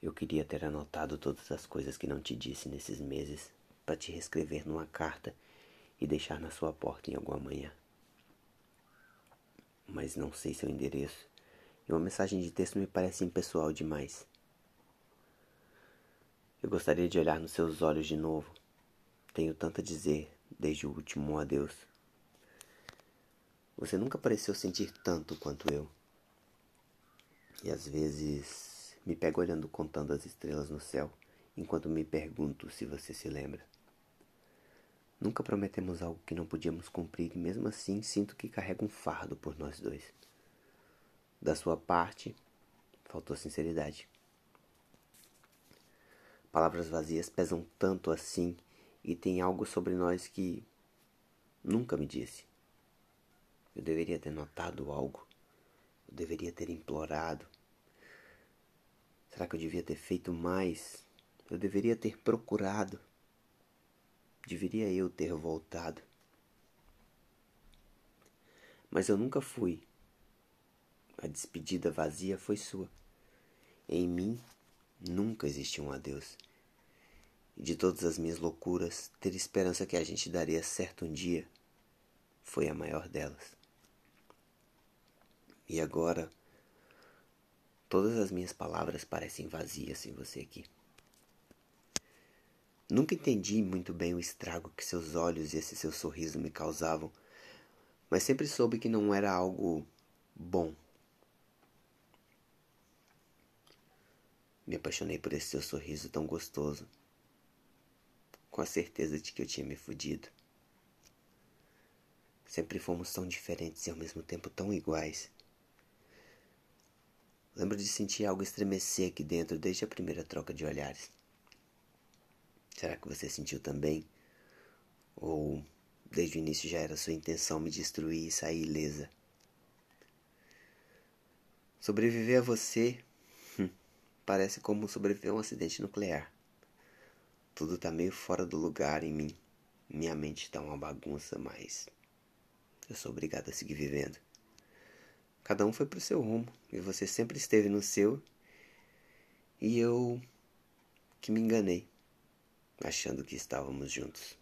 Eu queria ter anotado todas as coisas que não te disse nesses meses para te reescrever numa carta e deixar na sua porta em alguma manhã. Mas não sei seu endereço e uma mensagem de texto me parece impessoal demais. Eu gostaria de olhar nos seus olhos de novo. Tenho tanto a dizer desde o último adeus. Você nunca pareceu sentir tanto quanto eu. E às vezes me pego olhando contando as estrelas no céu, enquanto me pergunto se você se lembra. Nunca prometemos algo que não podíamos cumprir e mesmo assim sinto que carrega um fardo por nós dois. Da sua parte, faltou sinceridade. Palavras vazias pesam tanto assim e tem algo sobre nós que nunca me disse. Eu deveria ter notado algo. Eu deveria ter implorado. Será que eu devia ter feito mais? Eu deveria ter procurado. Deveria eu ter voltado. Mas eu nunca fui. A despedida vazia foi sua. Em mim nunca existiu um adeus. E de todas as minhas loucuras, ter esperança que a gente daria certo um dia foi a maior delas. E agora Todas as minhas palavras parecem vazias sem você aqui. Nunca entendi muito bem o estrago que seus olhos e esse seu sorriso me causavam, mas sempre soube que não era algo bom. Me apaixonei por esse seu sorriso tão gostoso, com a certeza de que eu tinha me fudido. Sempre fomos tão diferentes e ao mesmo tempo tão iguais. Lembro de sentir algo estremecer aqui dentro desde a primeira troca de olhares. Será que você sentiu também? Ou desde o início já era sua intenção me destruir e sair ilesa? Sobreviver a você hum, parece como sobreviver a um acidente nuclear. Tudo tá meio fora do lugar em mim. Minha mente tá uma bagunça, mas eu sou obrigado a seguir vivendo. Cada um foi pro seu rumo e você sempre esteve no seu. E eu que me enganei, achando que estávamos juntos.